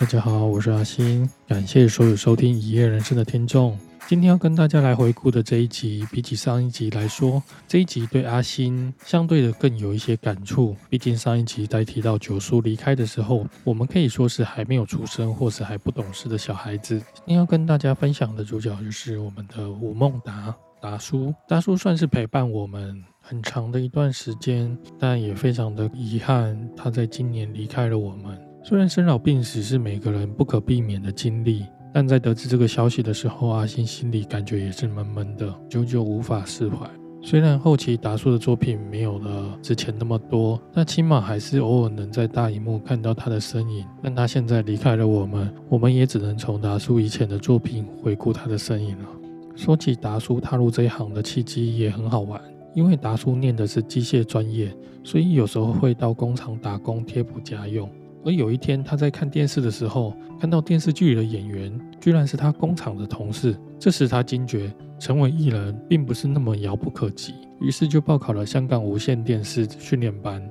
大家好，我是阿星，感谢所有收听《一夜人生》的听众。今天要跟大家来回顾的这一集，比起上一集来说，这一集对阿星相对的更有一些感触。毕竟上一集在提到九叔离开的时候，我们可以说是还没有出生或是还不懂事的小孩子。今天要跟大家分享的主角就是我们的吴孟达达叔。达叔算是陪伴我们很长的一段时间，但也非常的遗憾，他在今年离开了我们。虽然生老病死是每个人不可避免的经历。但在得知这个消息的时候，阿星心里感觉也是闷闷的，久久无法释怀。虽然后期达叔的作品没有了之前那么多，但起码还是偶尔能在大荧幕看到他的身影。但他现在离开了我们，我们也只能从达叔以前的作品回顾他的身影了。说起达叔踏入这一行的契机也很好玩，因为达叔念的是机械专业，所以有时候会到工厂打工贴补家用。而有一天，他在看电视的时候，看到电视剧里的演员居然是他工厂的同事。这时他惊觉，成为艺人并不是那么遥不可及，于是就报考了香港无线电视训练班。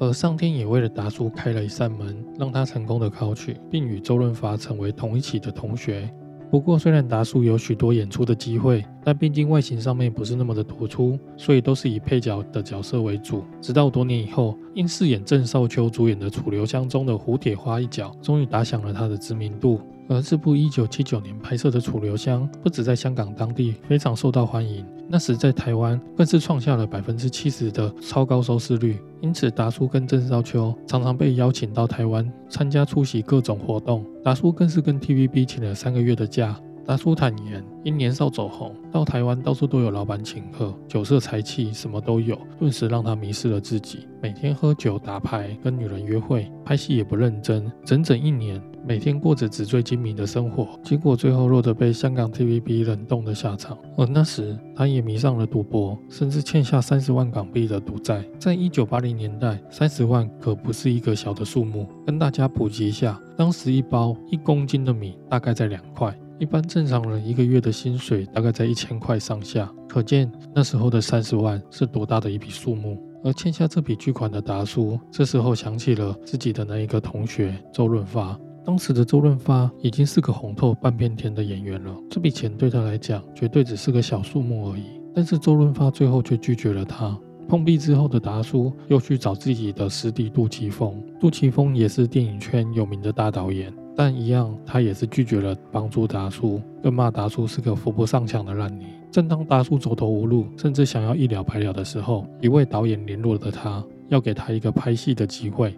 而上天也为了达叔开了一扇门，让他成功的考取，并与周润发成为同一起的同学。不过，虽然达叔有许多演出的机会，但毕竟外形上面不是那么的突出，所以都是以配角的角色为主。直到多年以后，因饰演郑少秋主演的《楚留香》中的胡铁花一角，终于打响了他的知名度。而这部一九七九年拍摄的《楚留香》，不止在香港当地非常受到欢迎，那时在台湾更是创下了百分之七十的超高收视率。因此，达叔跟郑少秋常常被邀请到台湾参加出席各种活动。达叔更是跟 TVB 请了三个月的假。达叔坦言，因年少走红，到台湾到处都有老板请客，酒色财气什么都有，顿时让他迷失了自己。每天喝酒打牌，跟女人约会，拍戏也不认真，整整一年。每天过着纸醉金迷的生活，结果最后落得被香港 TVB 冷冻的下场。而那时，他也迷上了赌博，甚至欠下三十万港币的赌债。在一九八零年代，三十万可不是一个小的数目。跟大家普及一下，当时一包一公斤的米大概在两块，一般正常人一个月的薪水大概在一千块上下。可见那时候的三十万是多大的一笔数目。而欠下这笔巨款的达叔，这时候想起了自己的那一个同学周润发。当时的周润发已经是个红透半边天的演员了，这笔钱对他来讲绝对只是个小数目而已。但是周润发最后却拒绝了他。碰壁之后的达叔又去找自己的师弟杜琪峰，杜琪峰也是电影圈有名的大导演，但一样他也是拒绝了帮助达叔，更骂达叔是个扶不上墙的烂泥。正当达叔走投无路，甚至想要一了百了的时候，一位导演联络了他，要给他一个拍戏的机会。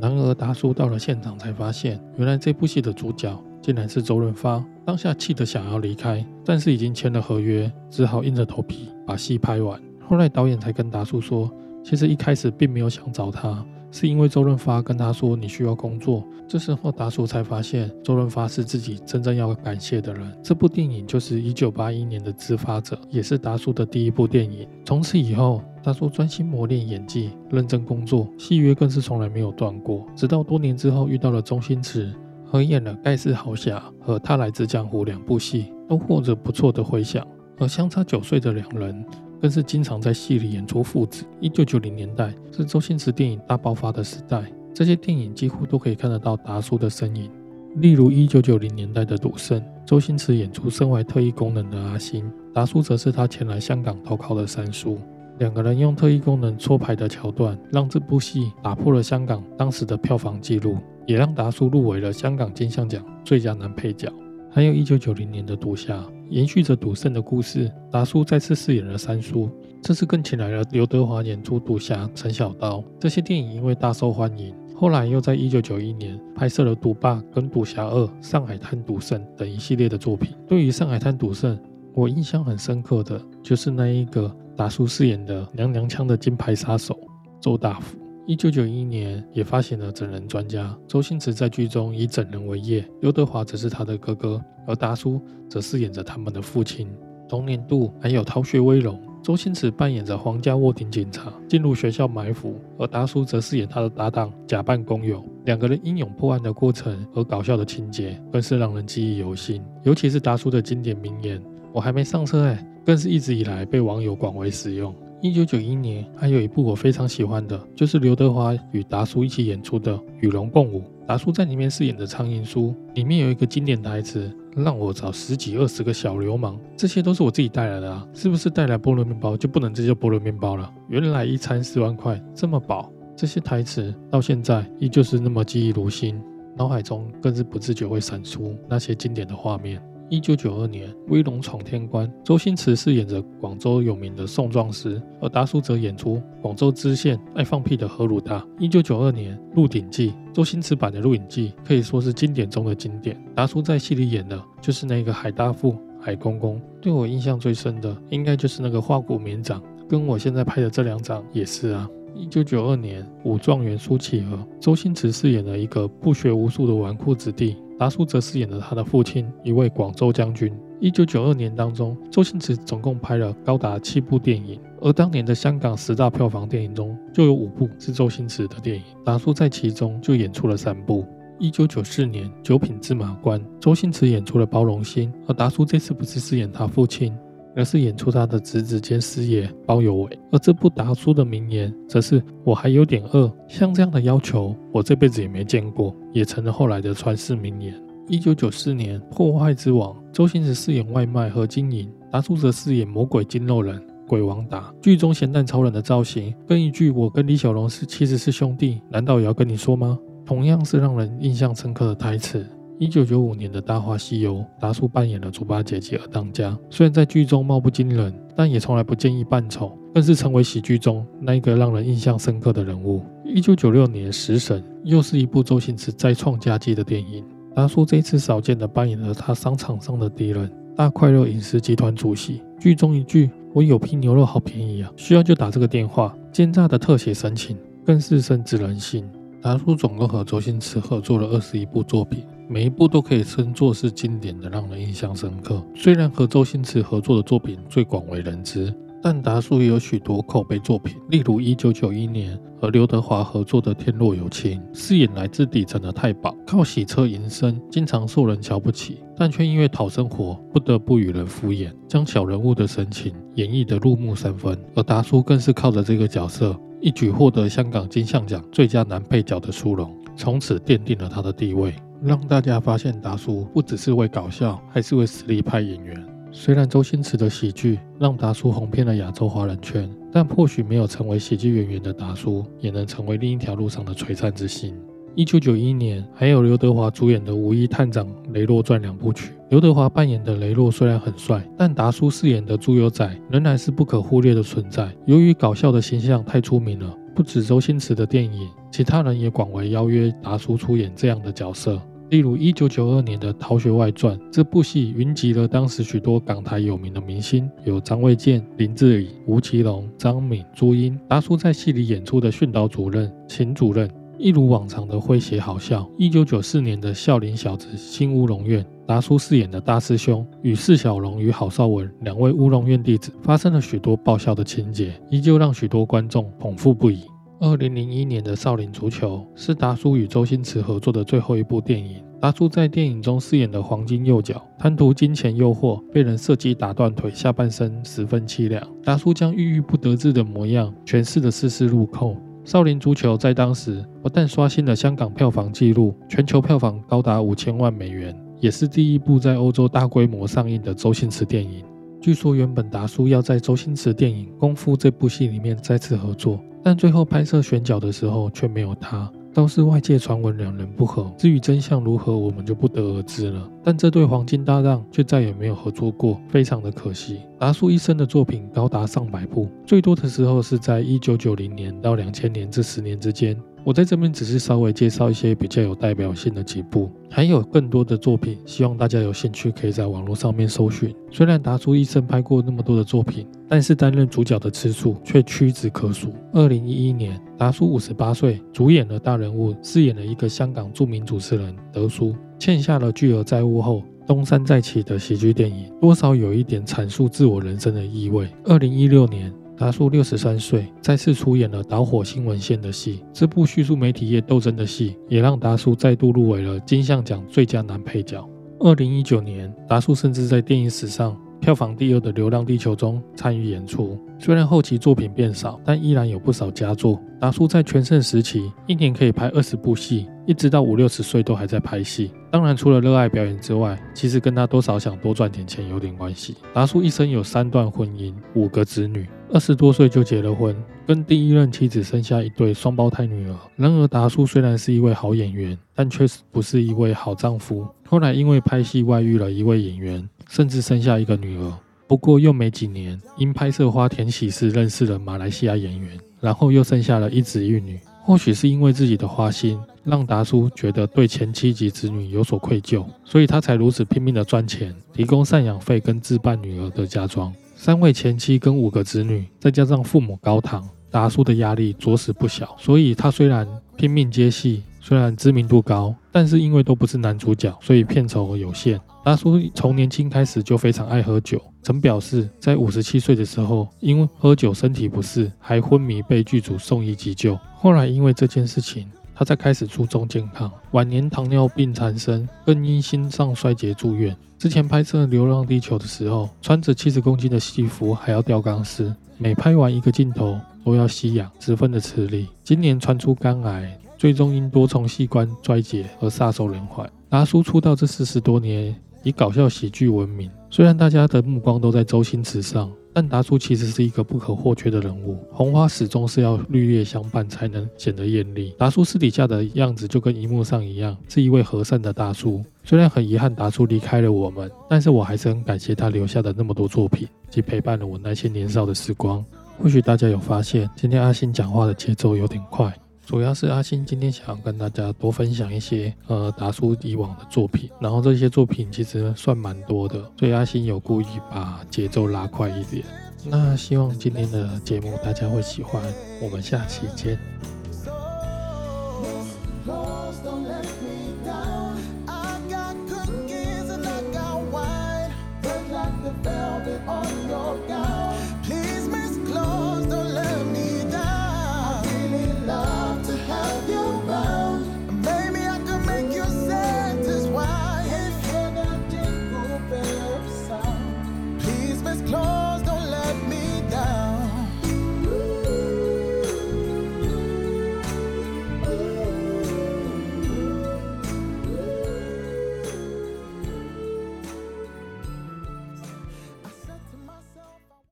然而，达叔到了现场才发现，原来这部戏的主角竟然是周润发。当下气得想要离开，但是已经签了合约，只好硬着头皮把戏拍完。后来导演才跟达叔说，其实一开始并没有想找他。是因为周润发跟他说你需要工作，这时候达叔才发现周润发是自己真正要感谢的人。这部电影就是一九八一年的《执法者》，也是达叔的第一部电影。从此以后，达叔专心磨练演技，认真工作，戏约更是从来没有断过。直到多年之后遇到了周星驰，合演了《盖世豪侠》和《他来自江湖》两部戏，都获得不错的回响。而相差九岁的两人。更是经常在戏里演出父子。一九九零年代是周星驰电影大爆发的时代，这些电影几乎都可以看得到达叔的身影。例如一九九零年代的《赌圣》，周星驰演出身怀特异功能的阿星，达叔则是他前来香港投靠的三叔。两个人用特异功能搓牌的桥段，让这部戏打破了香港当时的票房纪录，也让达叔入围了香港金像奖最佳男配角。还有一九九零年的《赌侠》。延续着赌圣的故事，达叔再次饰演了三叔。这次更请来了刘德华演出赌侠陈小刀。这些电影因为大受欢迎，后来又在一九九一年拍摄了《赌霸》跟《赌侠二》《上海滩赌圣》等一系列的作品。对于《上海滩赌圣》，我印象很深刻的就是那一个达叔饰演的娘娘腔的金牌杀手周大福。一九九一年也发行了《整人专家》，周星驰在剧中以整人为业，刘德华则是他的哥哥，而达叔则饰演着他们的父亲。同年度还有《逃学威龙》，周星驰扮演着皇家卧底警察进入学校埋伏，而达叔则饰演他的搭档，假扮工友。两个人英勇破案的过程和搞笑的情节更是让人记忆犹新。尤其是达叔的经典名言：“我还没上车哎”，更是一直以来被网友广为使用。一九九一年还有一部我非常喜欢的，就是刘德华与达叔一起演出的《与龙共舞》。达叔在里面饰演的苍蝇叔，里面有一个经典台词：“让我找十几二十个小流氓。”这些都是我自己带来的啊！是不是带来菠萝面包就不能直接菠萝面包了？原来一餐四万块这么饱，这些台词到现在依旧是那么记忆如新，脑海中更是不自觉会闪出那些经典的画面。一九九二年，《威龙闯天关》，周星驰饰演着广州有名的宋壮师，而达叔则演出广州知县爱放屁的何鲁达。一九九二年，《鹿鼎记》，周星驰版的《鹿鼎记》可以说是经典中的经典。达叔在戏里演的就是那个海大富、海公公。对我印象最深的，应该就是那个花骨绵掌，跟我现在拍的这两掌也是啊。一九九二年，《武状元苏乞儿》，周星驰饰演了一个不学无术的纨绔子弟。达叔则饰演了他的父亲，一位广州将军。一九九二年当中，周星驰总共拍了高达七部电影，而当年的香港十大票房电影中就有五部是周星驰的电影，达叔在其中就演出了三部。一九九四年，《九品芝麻官》，周星驰演出了包容心，而达叔这次不是饰演他父亲。而是演出他的侄子兼师爷包有为，而这部达叔的名言则是“我还有点饿”。像这样的要求，我这辈子也没见过，也成了后来的传世名言。一九九四年，《破坏之王》，周星驰饰演外卖和经营，达叔则饰演魔鬼金肉人鬼王达。剧中咸蛋超人的造型，跟一句“我跟李小龙是其实是兄弟”，难道也要跟你说吗？同样是让人印象深刻的台词。一九九五年的《大话西游》，达叔扮演了猪八戒及二当家。虽然在剧中貌不惊人，但也从来不介意扮丑，更是成为喜剧中那一个让人印象深刻的人物。一九九六年《食神》又是一部周星驰再创佳绩的电影。达叔这次少见的扮演了他商场上的敌人——大快乐饮食集团主席。剧中一句“我有批牛肉好便宜啊，需要就打这个电话”，奸诈的特写神情更是深植人心。达叔总共和周星驰合作了二十一部作品。每一部都可以称作是经典的，让人印象深刻。虽然和周星驰合作的作品最广为人知，但达叔也有许多口碑作品，例如一九九一年和刘德华合作的《天若有情》，饰演来自底层的太保，靠洗车营生，经常受人瞧不起，但却因为讨生活不得不与人敷衍，将小人物的神情演绎得入木三分。而达叔更是靠着这个角色，一举获得香港金像奖最佳男配角的殊荣，从此奠定了他的地位。让大家发现达叔不只是位搞笑，还是位实力派演员。虽然周星驰的喜剧让达叔红遍了亚洲华人圈，但或许没有成为喜剧演员的达叔，也能成为另一条路上的璀璨之星。一九九一年，还有刘德华主演的《武义探长雷洛传》两部曲。刘德华扮演的雷洛虽然很帅，但达叔饰演的猪油仔仍然是不可忽略的存在。由于搞笑的形象太出名了。不止周星驰的电影，其他人也广为邀约达叔出演这样的角色。例如，一九九二年的《逃学外传》这部戏，云集了当时许多港台有名的明星，有张卫健、林志颖、吴奇隆、张敏、朱茵。达叔在戏里演出的训导主任秦主任，一如往常的诙谐好笑。一九九四年的《笑林小子新乌龙院》，达叔饰演的大师兄与释小龙与郝邵文两位乌龙院弟子，发生了许多爆笑的情节，依旧让许多观众捧腹不已。二零零一年的《少林足球》是达叔与周星驰合作的最后一部电影。达叔在电影中饰演的黄金右脚，贪图金钱诱惑，被人设计打断腿，下半身十分凄凉。达叔将郁郁不得志的模样诠释的丝丝入扣。《少林足球》在当时不但刷新了香港票房纪录，全球票房高达五千万美元，也是第一部在欧洲大规模上映的周星驰电影。据说原本达叔要在周星驰电影《功夫》这部戏里面再次合作。但最后拍摄选角的时候却没有他，倒是外界传闻两人不和。至于真相如何，我们就不得而知了。但这对黄金搭档却再也没有合作过，非常的可惜。达叔一生的作品高达上百部，最多的时候是在一九九零年到两千年这十年之间。我在这边只是稍微介绍一些比较有代表性的几部，还有更多的作品，希望大家有兴趣可以在网络上面搜寻。虽然达叔一生拍过那么多的作品，但是担任主角的次数却屈指可数。二零一一年，达叔五十八岁，主演了大人物，饰演了一个香港著名主持人德叔，欠下了巨额债务后东山再起的喜剧电影，多少有一点阐述自我人生的意味。二零一六年。达叔六十三岁，再次出演了导火新闻线的戏。这部叙述媒体业斗争的戏，也让达叔再度入围了金像奖最佳男配角。二零一九年，达叔甚至在电影史上票房第二的《流浪地球》中参与演出。虽然后期作品变少，但依然有不少佳作。达叔在全盛时期，一年可以拍二十部戏，一直到五六十岁都还在拍戏。当然，除了热爱表演之外，其实跟他多少想多赚点钱有点关系。达叔一生有三段婚姻，五个子女，二十多岁就结了婚，跟第一任妻子生下一对双胞胎女儿。然而，达叔虽然是一位好演员，但确实不是一位好丈夫。后来因为拍戏外遇了一位演员，甚至生下一个女儿。不过又没几年，因拍摄《花田喜事》认识了马来西亚演员，然后又生下了一子一女。或许是因为自己的花心，让达叔觉得对前妻及子女有所愧疚，所以他才如此拼命的赚钱，提供赡养费跟置办女儿的嫁妆。三位前妻跟五个子女，再加上父母高堂，达叔的压力着实不小。所以他虽然拼命接戏。虽然知名度高，但是因为都不是男主角，所以片酬有限。达叔从年轻开始就非常爱喝酒，曾表示在五十七岁的时候，因为喝酒身体不适，还昏迷被剧组送医急救。后来因为这件事情，他才开始注重健康，晚年糖尿病缠身，更因心脏衰竭住院。之前拍摄《流浪地球》的时候，穿着七十公斤的戏服，还要吊钢丝，每拍完一个镜头都要吸氧，十分的吃力。今年传出肝癌。最终因多重器官衰竭而撒手人寰。达叔出道这四十多年，以搞笑喜剧闻名。虽然大家的目光都在周星驰上，但达叔其实是一个不可或缺的人物。红花始终是要绿叶相伴才能显得艳丽。达叔私底下的样子就跟荧幕上一样，是一位和善的大叔。虽然很遗憾达叔离开了我们，但是我还是很感谢他留下的那么多作品，及陪伴了我那些年少的时光。或许大家有发现，今天阿星讲话的节奏有点快。主要是阿星今天想要跟大家多分享一些呃达叔以往的作品，然后这些作品其实算蛮多的，所以阿星有故意把节奏拉快一点。那希望今天的节目大家会喜欢，我们下期见。